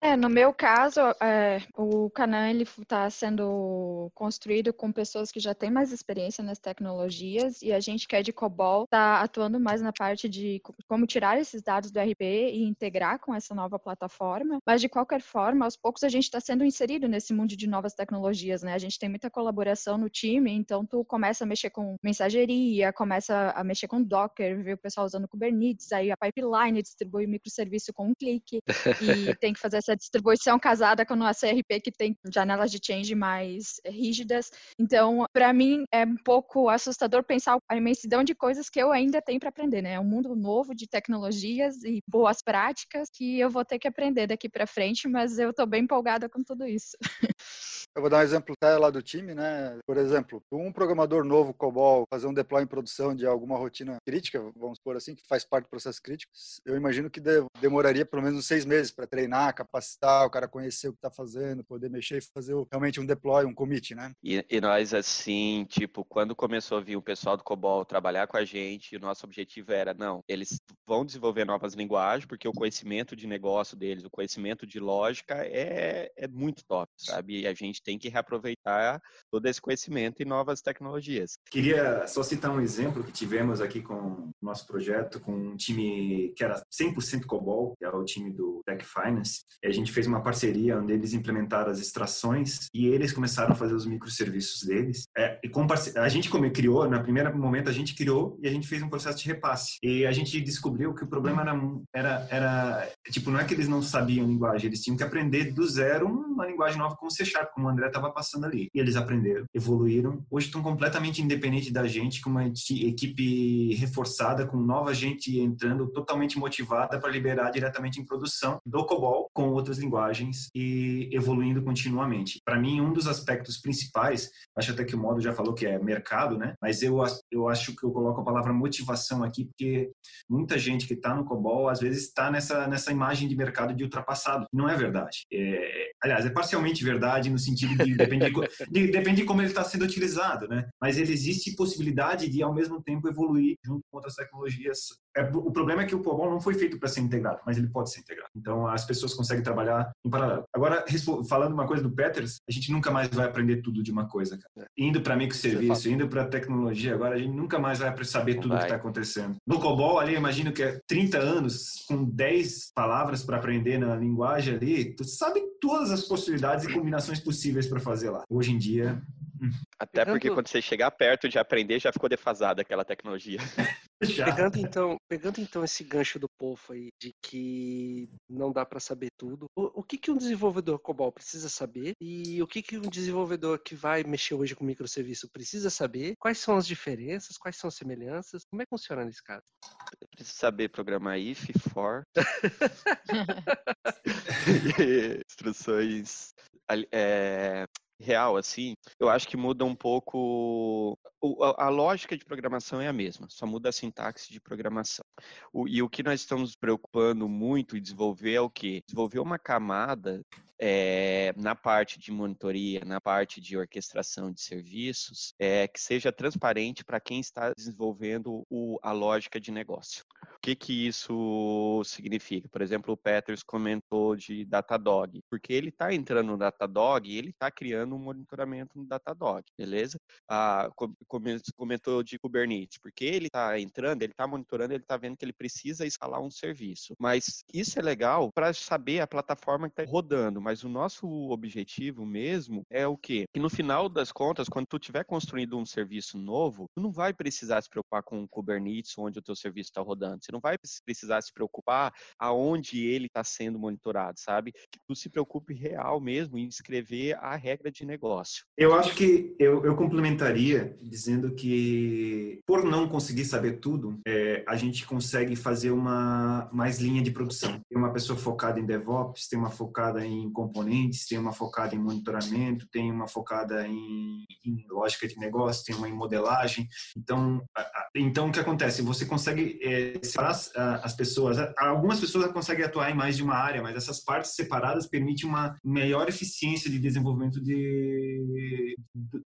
É, no meu caso, é, o Canan ele está sendo construído com pessoas que já têm mais experiência nas tecnologias e a gente que é de COBOL está atuando mais na parte de como tirar esses dados do RP e integrar com essa nova plataforma. Mas de qualquer forma, aos poucos a gente está sendo inserido nesse mundo de novas tecnologias, né? A gente tem muita colaboração no time, então tu começa a mexer com mensageria, começa a mexer com Docker, vê o pessoal usando Kubernetes, aí a pipeline distribui o microserviço com um clique e tem que fazer essa distribuição casada com nosso ERP que tem janelas de change mais rígidas. Então, para mim é um pouco assustador pensar a imensidão de coisas que eu ainda tenho para aprender, né? É um mundo novo de tecnologias e boas práticas que eu vou ter que aprender daqui para frente, mas eu estou bem empolgada com tudo isso. Eu vou dar um exemplo até lá do time, né? Por exemplo, um programador novo COBOL fazer um deploy em produção de alguma rotina crítica, vamos por assim, que faz parte do processo crítico, eu imagino que demoraria pelo menos uns seis meses para treinar, capacitar, o cara conhecer o que está fazendo, poder mexer e fazer realmente um deploy, um commit, né? E, e, nós, assim, tipo, quando começou a vir o pessoal do COBOL trabalhar com a gente, o nosso objetivo era, não, eles vão desenvolver novas linguagens, porque o conhecimento de negócio deles, o conhecimento de lógica é, é muito top, sabe? E a gente tem que reaproveitar todo esse conhecimento em novas tecnologias. Queria só citar um exemplo que tivemos aqui com o nosso projeto, com um time que era 100% COBOL, que é o time do Tech Finance. E a gente fez uma parceria onde eles implementaram as extrações e eles começaram a fazer os microserviços deles. É, e com a gente como criou, no primeiro momento a gente criou e a gente fez um processo de repasse. E a gente descobriu que o problema era, era, era tipo, não é que eles não sabiam linguagem, eles tinham que que aprender do zero uma linguagem nova como C Sharp, como o André estava passando ali. E eles aprenderam, evoluíram. Hoje estão completamente independentes da gente, com uma equipe reforçada, com nova gente entrando, totalmente motivada para liberar diretamente em produção do COBOL com outras linguagens e evoluindo continuamente. Para mim, um dos aspectos principais, acho até que o modo já falou que é mercado, né? Mas eu, eu acho que eu coloco a palavra motivação aqui, porque muita gente que está no COBOL, às vezes está nessa, nessa imagem de mercado de ultrapassado. Não é verdade. É, aliás, é parcialmente verdade no sentido de depende de, depende de como ele está sendo utilizado, né? Mas ele existe possibilidade de, ao mesmo tempo, evoluir junto com outras tecnologias. É, o problema é que o COBOL não foi feito para ser integrado, mas ele pode ser integrado. Então, as pessoas conseguem trabalhar em paralelo. Agora, falando uma coisa do Peters, a gente nunca mais vai aprender tudo de uma coisa, cara. É. Indo para microserviço, indo para tecnologia, agora a gente nunca mais vai saber tudo o que está acontecendo. No COBOL, ali, eu imagino que é 30 anos, com 10 palavras para aprender na linguagem ali, tu sabe todas as possibilidades e combinações possíveis para fazer lá. Hoje em dia, até porque quando você chegar perto de aprender, já ficou defasada aquela tecnologia. pegando então, pegando então esse gancho do povo aí de que não dá para saber tudo, o, o, que que um desenvolvedor COBOL precisa saber e o que que um desenvolvedor que vai mexer hoje com microserviço precisa saber? Quais são as diferenças? Quais são as semelhanças? Como é que funciona nesse caso? Precisa saber programar if, for, instruções é, real, assim, eu acho que muda um pouco. A lógica de programação é a mesma, só muda a sintaxe de programação. E o que nós estamos preocupando muito em desenvolver é o quê? Desenvolver uma camada é, na parte de monitoria, na parte de orquestração de serviços, é, que seja transparente para quem está desenvolvendo o, a lógica de negócio. O que, que isso significa? Por exemplo, o Peters comentou de Datadog, porque ele está entrando no Datadog e ele está criando um monitoramento no Datadog, beleza? Ah, comentou de Kubernetes, porque ele está entrando, ele está monitorando, ele está vendo que ele precisa instalar um serviço. Mas isso é legal para saber a plataforma que está rodando, mas o nosso objetivo mesmo é o quê? Que no final das contas, quando tu estiver construindo um serviço novo, tu não vai precisar se preocupar com o Kubernetes, onde o teu serviço está rodando. Você não vai precisar se preocupar aonde ele está sendo monitorado, sabe? Que tu se preocupe real mesmo em escrever a regra de negócio. Eu acho que eu, eu complementaria dizendo que por não conseguir saber tudo, é, a gente consegue fazer uma mais linha de produção. Tem uma pessoa focada em DevOps, tem uma focada em componentes, tem uma focada em monitoramento, tem uma focada em, em lógica de negócio, tem uma em modelagem. Então, então o que acontece? Você consegue é, separar as, as, pessoas. Algumas pessoas conseguem atuar em mais de uma área, mas essas partes separadas permitem uma melhor eficiência de desenvolvimento de,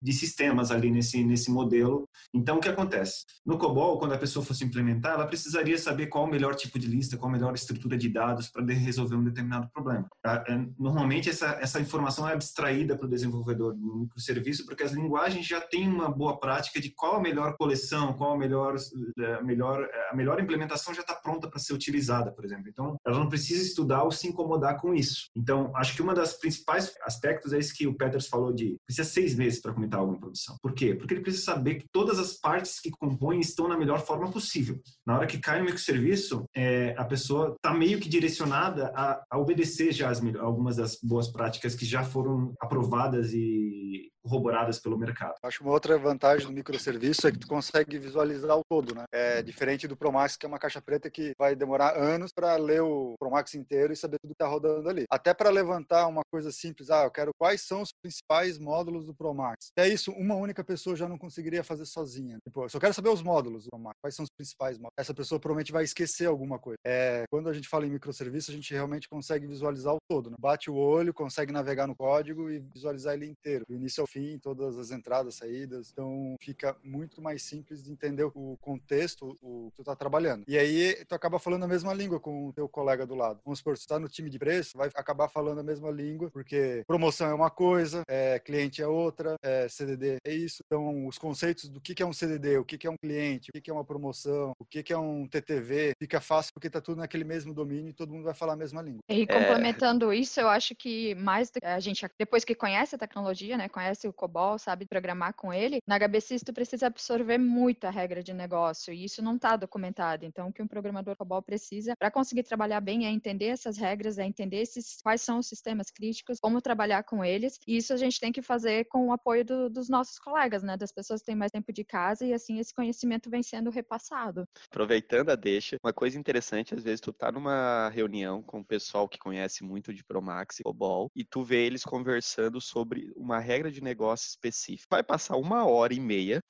de sistemas ali nesse, nesse modelo. Então, o que acontece? No COBOL, quando a pessoa fosse implementar, ela precisaria saber qual o melhor tipo de lista, qual a melhor estrutura de dados para resolver um determinado problema. É, normalmente essa, essa informação é abstraída para o desenvolvedor do microserviço, porque as linguagens já têm uma boa prática de qual a melhor coleção, qual a melhor, a eh, melhor, a melhor implementação já está pronta para ser utilizada, por exemplo. Então, ela não precisa estudar ou se incomodar com isso. Então, acho que uma das principais aspectos é esse que o Falou de precisa seis meses para comentar algo em produção. Por quê? Porque ele precisa saber que todas as partes que compõem estão na melhor forma possível. Na hora que cai no microserviço, é, a pessoa está meio que direcionada a, a obedecer já as, algumas das boas práticas que já foram aprovadas e corroboradas pelo mercado. Acho uma outra vantagem do microserviço é que tu consegue visualizar o todo, né? É diferente do Promax, que é uma caixa preta que vai demorar anos para ler o Promax inteiro e saber tudo que está rodando ali. Até para levantar uma coisa simples, ah, eu quero quais são os principais módulos do Promax. É isso, uma única pessoa já não conseguiria fazer sozinha. Tipo, eu só quero saber os módulos do Promax, quais são os principais módulos. Essa pessoa provavelmente vai esquecer alguma coisa. É, quando a gente fala em microserviço, a gente realmente consegue visualizar o todo, né? Bate o olho, consegue navegar no código e visualizar ele inteiro, do início ao fim, todas as entradas, saídas. Então fica muito mais simples de entender o contexto, o que tu tá trabalhando. E aí tu acaba falando a mesma língua com o teu colega do lado. Vamos supor, tu tá no time de preço, vai acabar falando a mesma língua, porque promoção é uma coisa, é, cliente é outra, é, CDD é isso. Então os conceitos do que, que é um CDD, o que, que é um cliente, o que, que é uma promoção, o que, que é um TTV, fica fácil porque tá tudo naquele mesmo domínio e todo mundo vai falar a mesma língua. E complementando é... isso, eu acho que mais a gente, depois que conhece a tecnologia, né, conhece o COBOL, sabe programar com ele, na HBSys tu precisa absorver muita regra de negócio e isso não está documentado. Então, o que um programador COBOL precisa para conseguir trabalhar bem é entender essas regras, é entender esses, quais são os sistemas críticos, como trabalhar com eles. E isso a gente tem que fazer com o apoio do, dos nossos colegas, né? Das pessoas que têm mais tempo de casa e assim esse conhecimento vem sendo repassado. Aproveitando a deixa, uma coisa interessante, às vezes tu tá numa reunião com o pessoal que conhece muito de Promax e COBOL e tu vê eles conversando sobre uma regra de negócio específica. Vai passar uma hora e meia,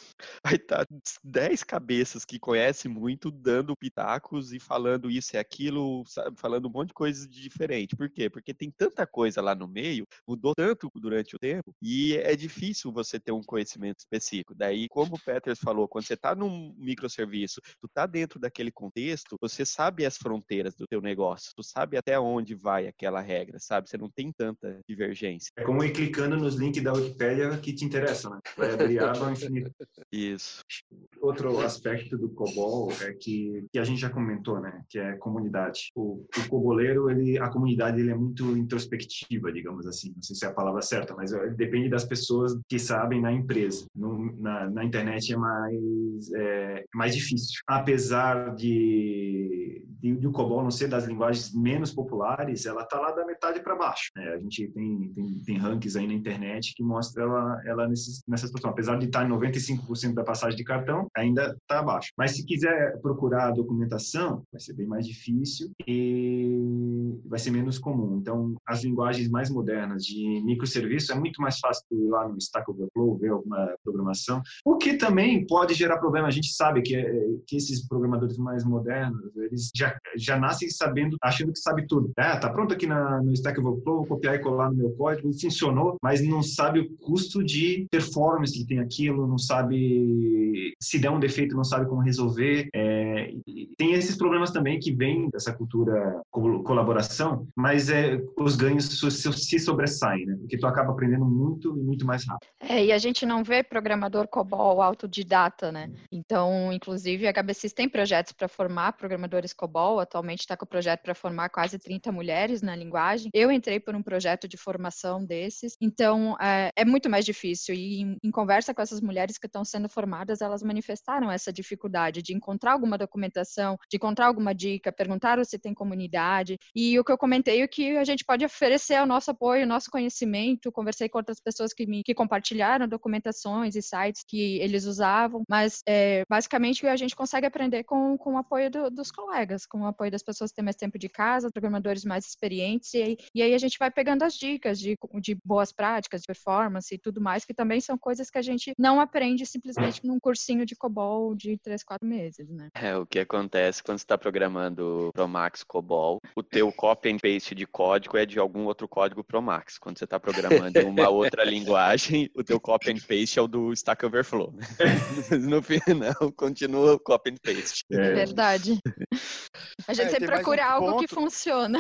estar tá dez cabeças que conhecem muito dando pitacos e falando isso e aquilo, sabe? falando um monte de coisas diferente. Por quê? Porque tem tanta coisa lá no meio, mudou tanto durante o tempo e é difícil você ter um conhecimento específico. Daí, como o Peters falou, quando você está num microserviço, tu tá dentro daquele contexto, você sabe as fronteiras do teu negócio, tu sabe até onde vai aquela regra, sabe? Você não tem tanta divergência. É como ir clicando nos links da Que te interessam, né? Vai abrir aba ao infinito. Isso. Outro aspecto do COBOL é que, que a gente já comentou, né? Que é comunidade. O, o coboleiro, ele, a comunidade, ele é muito introspectiva, digamos assim. Não sei se é a palavra certa, mas depende das pessoas que sabem na empresa. No, na, na internet é mais, é, mais difícil. Apesar de, de, de o COBOL não ser das linguagens menos populares, ela está lá da metade para baixo. Né? A gente tem, tem, tem rankings aí na internet que mostra ela, ela nesse, nessa situação. Apesar de estar em 95% da passagem de cartão, ainda está abaixo. Mas se quiser procurar a documentação, vai ser bem mais difícil e vai ser menos comum. Então, as linguagens mais modernas de microserviço é muito mais fácil ir lá no Stack Overflow, ver alguma programação, o que também pode gerar problema. A gente sabe que, que esses programadores mais modernos, eles já, já nascem sabendo, achando que sabe tudo. É, tá pronto aqui na, no Stack Overflow, vou copiar e colar no meu código, funcionou, mas não sabe o custo de performance que tem aquilo, não sabe se der um defeito, não sabe como resolver. É, tem esses problemas também que vêm dessa cultura colaboração, mas é, os ganhos se sobressaem, né? Porque tu acaba aprendendo muito e muito mais rápido. É, e a gente não vê programador COBOL autodidata, né? Então, inclusive, a HBSys tem projetos para formar programadores COBOL, atualmente está com o projeto para formar quase 30 mulheres na linguagem. Eu entrei por um projeto de formação desses, então é, é muito mais difícil. E em, em conversa com essas mulheres que estão sendo formadas, elas manifestaram essa dificuldade de encontrar alguma documentação, de encontrar alguma dica, perguntaram se tem comunidade. E o que eu comentei é que a gente pode oferecer o nosso apoio, o nosso conhecimento. Conversei com outras pessoas que, me, que compartilharam documentações e sites que eles usavam, mas é, basicamente a gente consegue aprender com, com o apoio do, dos colegas, com o apoio das pessoas que têm mais tempo de casa, programadores mais experientes, e aí, e aí a gente vai pegando as dicas de, de boas práticas, de performance e tudo mais, que também são coisas que a gente não aprende simplesmente num cursinho de COBOL de 3, 4 meses, né? É, que acontece quando você está programando Promax COBOL, o teu copy and paste de código é de algum outro código Promax. Quando você está programando uma outra linguagem, o teu copy and paste é o do Stack Overflow. No final, continua o copy and paste. É. Verdade. A gente é, sempre procura um algo ponto... que funciona.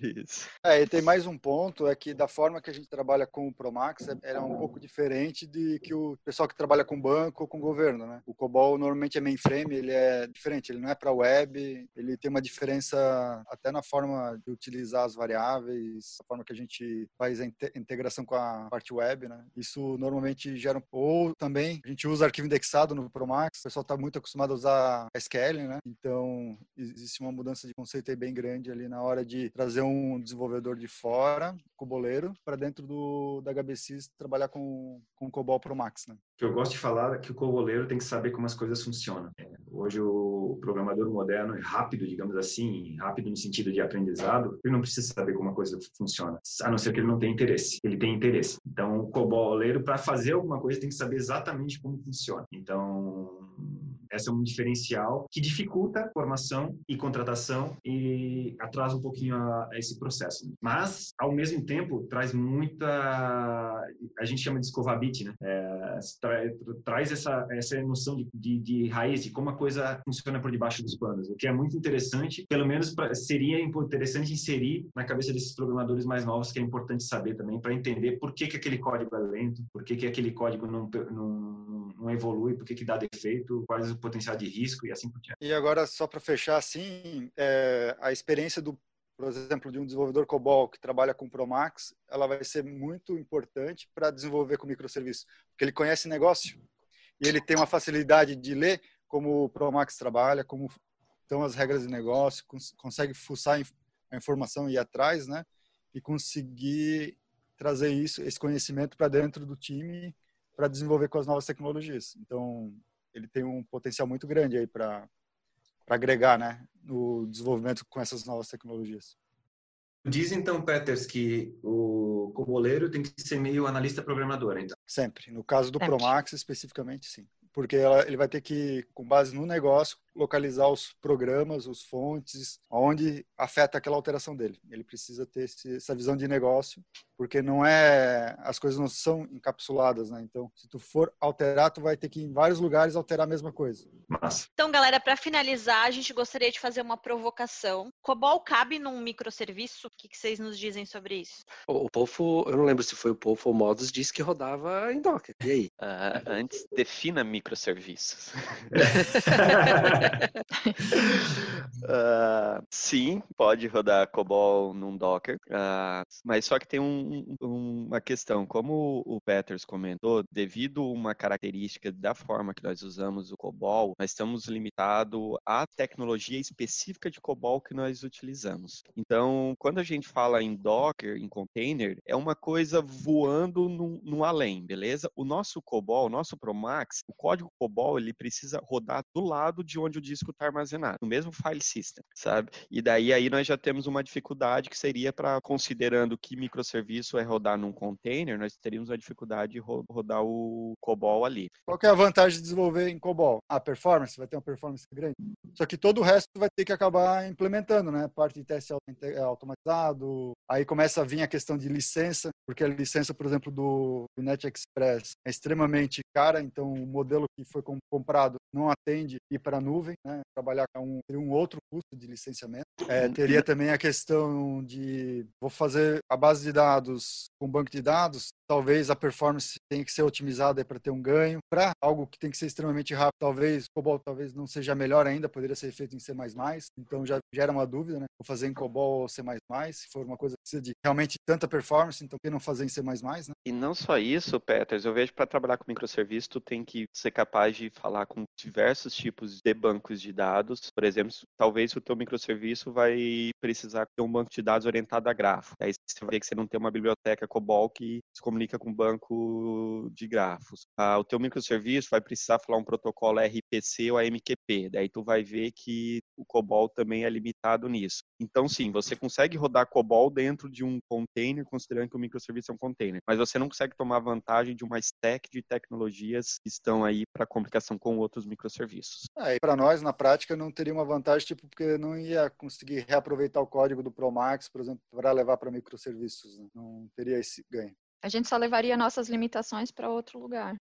Isso. É, e tem mais um ponto, é que da forma que a gente trabalha com o Promax, é, é um pouco diferente de que o pessoal que trabalha com banco ou com governo, né? O COBOL normalmente é mainframe, ele é diferente, ele não é para web, ele tem uma diferença até na forma de utilizar as variáveis, a forma que a gente faz a integração com a parte web, né? Isso normalmente gera um... ou também a gente usa arquivo indexado no Promax, o pessoal está muito acostumado a usar SQL, né? Então existe uma mudança de conceito aí bem grande ali na hora de trazer um desenvolvedor de fora, coboleiro, para dentro do da HBSys trabalhar com com COBOL Promax, né? Que eu gosto de falar é que o coboleiro tem que saber como as coisas funcionam. Hoje o programador moderno é rápido, digamos assim, rápido no sentido de aprendizado, ele não precisa saber como a coisa funciona, a não ser que ele não tenha interesse. Ele tem interesse. Então, o coboleiro para fazer alguma coisa tem que saber exatamente como funciona. Então, esse é um diferencial que dificulta a formação e contratação e atrasa um pouquinho a, a esse processo. Mas, ao mesmo tempo, traz muita. A gente chama de escovabit, né? É, tra, traz essa, essa noção de, de, de, raiz, de como a coisa funciona por debaixo dos panos, o que é muito interessante. Pelo menos pra, seria interessante inserir na cabeça desses programadores mais novos, que é importante saber também, para entender por que, que aquele código é lento, por que, que aquele código não, não, não evolui, por que, que dá defeito, quais potencial de risco e assim por diante. E agora, só para fechar, assim, é, a experiência do por exemplo, de um desenvolvedor COBOL que trabalha com Promax, ela vai ser muito importante para desenvolver com microserviço, porque ele conhece negócio e ele tem uma facilidade de ler como o Promax trabalha, como estão as regras de negócio, cons consegue fuçar a informação e ir atrás, né? E conseguir trazer isso, esse conhecimento para dentro do time para desenvolver com as novas tecnologias. Então, ele tem um potencial muito grande aí para agregar, né, no desenvolvimento com essas novas tecnologias. Diz então, Peters, que o coboleiro tem que ser meio analista programador, então. Sempre. No caso do. Promax, especificamente, sim. Porque ela, ele vai ter que, com base no negócio, localizar os programas, os fontes, onde afeta aquela alteração dele. Ele precisa ter esse, essa visão de negócio, porque não é as coisas não são encapsuladas, né? Então, se tu for alterar, tu vai ter que ir em vários lugares alterar a mesma coisa. Massa. Então, galera, para finalizar, a gente gostaria de fazer uma provocação. Cobol cabe num microserviço? O que, que vocês nos dizem sobre isso? O, o Pofo, eu não lembro se foi o Pofo ou o Modus, disse que rodava em Docker. E aí? Uh, antes, defina microserviços. uh, sim, pode rodar COBOL num Docker, uh, mas só que tem um, um, uma questão. Como o Peters comentou, devido a uma característica da forma que nós usamos o COBOL, nós estamos limitados à tecnologia específica de COBOL que nós utilizamos. Então, quando a gente fala em Docker, em container, é uma coisa voando no, no além, beleza? O nosso COBOL, o nosso Promax, o código COBOL, ele precisa rodar do lado de onde o disco está armazenado, no mesmo file system, sabe? E daí aí nós já temos uma dificuldade que seria para, considerando que microserviço é rodar num container, nós teríamos a dificuldade de rodar o COBOL ali. Qual é a vantagem de desenvolver em COBOL? A performance, vai ter uma performance grande. Só que todo o resto vai ter que acabar implementando, né? Parte de teste automatizado, aí começa a vir a questão de licença, porque a licença, por exemplo, do Net Express é extremamente cara, então o modelo que foi comprado não atende ir para a nuvem, né? trabalhar com um, um outro custo de licenciamento. É, uhum. teria também a questão de vou fazer a base de dados com banco de dados, talvez a performance tenha que ser otimizada para ter um ganho. Para algo que tem que ser extremamente rápido, talvez COBOL talvez não seja melhor ainda, poderia ser feito em C++, então já gera uma dúvida, né? Vou fazer em COBOL ou C++, se for uma coisa que precisa de realmente tanta performance, então por que não fazer em C++, né? E não só isso, Peters, eu vejo para trabalhar com microserviço, tu tem que ser capaz de falar com diversos tipos de bancos de dados. Por exemplo, talvez o teu microserviço vai precisar ter um banco de dados orientado a grafo. Aí você vai ver que você não tem uma biblioteca COBOL que se comunica com o banco de grafos. Ah, o teu microserviço vai precisar falar um protocolo RPC ou AMQP. Daí tu vai ver que o COBOL também é limitado nisso. Então, sim, você consegue rodar COBOL dentro de um container, considerando que o microserviço é um container, mas você não consegue tomar vantagem de uma stack de tecnologias que estão aí para comunicação com outros microserviços. É, para nós, na prática, não teria uma vantagem, tipo, porque não ia conseguir reaproveitar o código do Promax, por exemplo, para levar para microserviços. Né? Não teria esse ganho. A gente só levaria nossas limitações para outro lugar.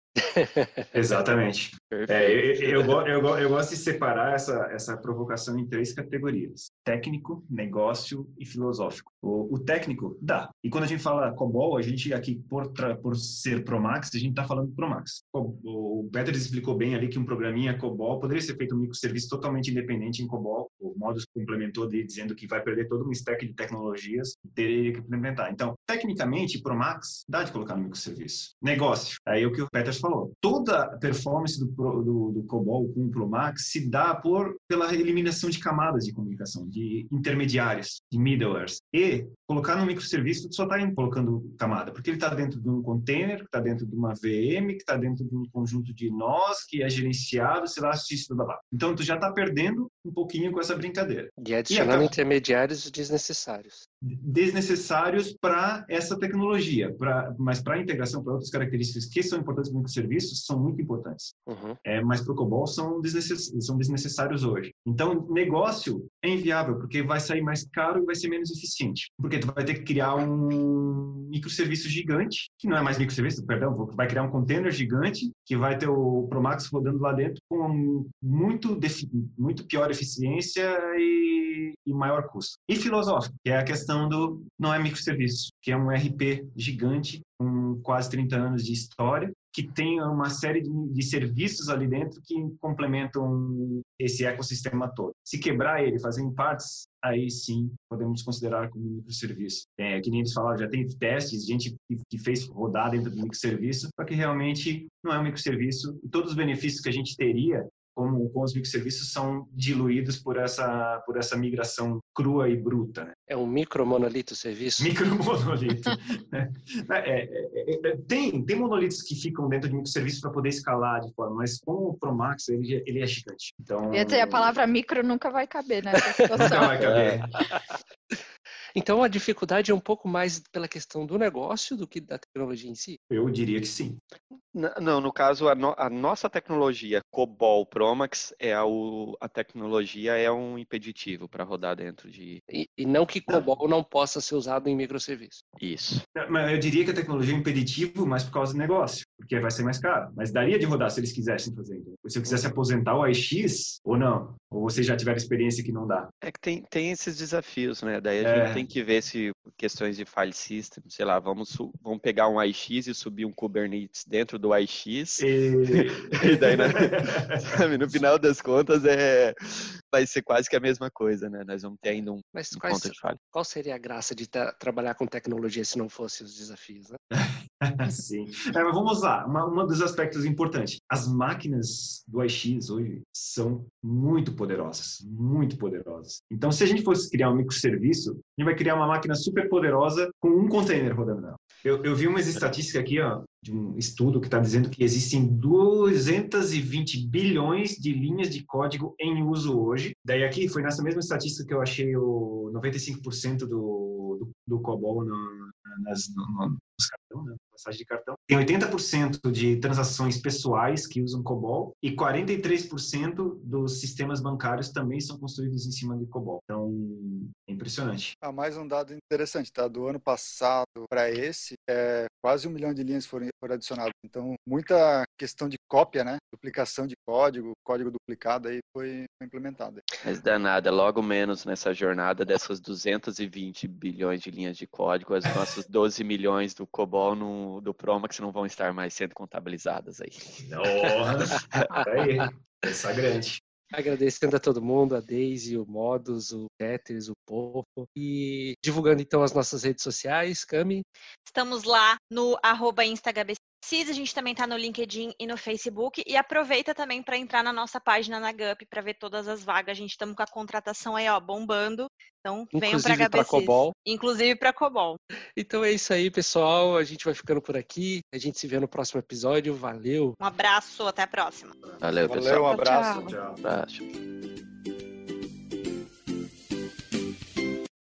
Exatamente. É, eu, eu, eu, eu, gosto de separar essa, essa provocação em três categorias: técnico, negócio e filosófico. O, o técnico dá. E quando a gente fala COBOL, a gente aqui, por, por ser Promax, a gente está falando Promax. O, o Peter explicou bem ali que um programinha COBOL poderia ser feito um microserviço totalmente independente em COBOL. O Modus complementou de, dizendo que vai perder todo um stack de tecnologias e teria que implementar. Então, tecnicamente, Promax dá de colocar no microserviço. Negócio. Aí o que o Peter falou. Toda performance do, do, do COBOL com o ProMax se dá por, pela eliminação de camadas de comunicação, de intermediários, de middlewares. E colocar no microserviço, só está colocando camada, porque ele está dentro de um container, que está dentro de uma VM, que está dentro de um conjunto de nós, que é gerenciado, sei lá, isso, blá, blá. Então, tu já está perdendo um pouquinho com essa brincadeira. E adicionando e intermediários desnecessários. Desnecessários para essa tecnologia, pra, mas para a integração, para outras características que são importantes no microserviços, são muito importantes. Uhum. É, mas para o COBOL são, desnecess, são desnecessários hoje. Então, negócio é inviável, porque vai sair mais caro e vai ser menos eficiente. Porque tu vai ter que criar um microserviço gigante, que não é mais microserviço, perdão, vai criar um container gigante, que vai ter o Promax rodando lá dentro com muito, muito pior eficiência e, e maior custo. E filosófico, que é a questão do não é microserviço, que é um RP gigante com quase 30 anos de história, que tem uma série de, serviços ali dentro que complementam esse ecossistema todo. Se quebrar ele, fazer em partes, aí sim podemos considerar como microserviço. É, que nem eles falaram, já tem testes, gente que, fez rodar dentro do microserviço, para que realmente não é um microserviço todos os benefícios que a gente teria como, com os microserviços são diluídos por essa, por essa migração crua e bruta. Né? É um micromonolito serviço? Micromonolito. É, é, é, é, tem, tem monolitos que ficam dentro de microserviços para poder escalar de forma, mas com o Promax ele, ele é gigante. Então, ia dizer, a palavra micro nunca vai caber nessa situação. Não vai caber. Então a dificuldade é um pouco mais pela questão do negócio do que da tecnologia em si? Eu diria que sim. Não, no caso, a, no, a nossa tecnologia COBOL Promax é a, a tecnologia é um impeditivo para rodar dentro de. E, e, não que COBOL não possa ser usado em microserviços. Isso. Mas eu diria que a tecnologia é um impeditivo, mas por causa do negócio, porque vai ser mais caro. Mas daria de rodar se eles quisessem fazer. Se eu quisesse aposentar o AX ou não. Ou vocês já tiveram experiência que não dá? É que tem, tem esses desafios, né? Daí a é. gente tem que ver se questões de file system, sei lá, vamos, vamos pegar um AX e subir um Kubernetes dentro do AX. E, e daí, né? sabe, no final das contas, é, vai ser quase que a mesma coisa, né? Nós vamos ter ainda um, Mas um quais, de falha. Qual seria a graça de trabalhar com tecnologia se não fosse os desafios, né? Sim. É, mas vamos lá, uma, um dos aspectos importantes. As máquinas do AX hoje são muito poderosas, muito poderosas. Então, se a gente fosse criar um microserviço, a gente vai criar uma máquina super poderosa com um container rodando nela. Eu, eu vi umas estatísticas aqui, ó, de um estudo que está dizendo que existem 220 bilhões de linhas de código em uso hoje. Daí aqui foi nessa mesma estatística que eu achei o 95% do, do, do COBOL no, nas, no, no, nos cartão, né? Passagem de cartão. Tem 80% de transações pessoais que usam COBOL e 43% dos sistemas bancários também são construídos em cima de COBOL. Então, é impressionante. Ah, mais um dado interessante, tá? Do ano passado para esse, é, quase um milhão de linhas foram, foram adicionadas. Então, muita questão de cópia, né? Duplicação de código, código duplicado aí foi implementada. Mas danada, logo menos nessa jornada dessas 220 bilhões de linhas de código, as nossas 12 milhões do COBOL no, do Promax não vão estar mais sendo contabilizadas aí. Oh, aí, essa grande. Agradecendo a todo mundo, a Daisy, o Modus, o Peters, o Pofo. E divulgando então as nossas redes sociais, Cami. Estamos lá no arroba InstaGBC CIS, a gente também está no LinkedIn e no Facebook. E aproveita também para entrar na nossa página na GUP para ver todas as vagas. A gente estamos com a contratação aí, ó, bombando. Então, venham para a HBC. Cobol. Inclusive para Cobol. Então é isso aí, pessoal. A gente vai ficando por aqui. A gente se vê no próximo episódio. Valeu. Um abraço, até a próxima. Valeu, Valeu pessoal. um abraço. Tchau. tchau. tchau.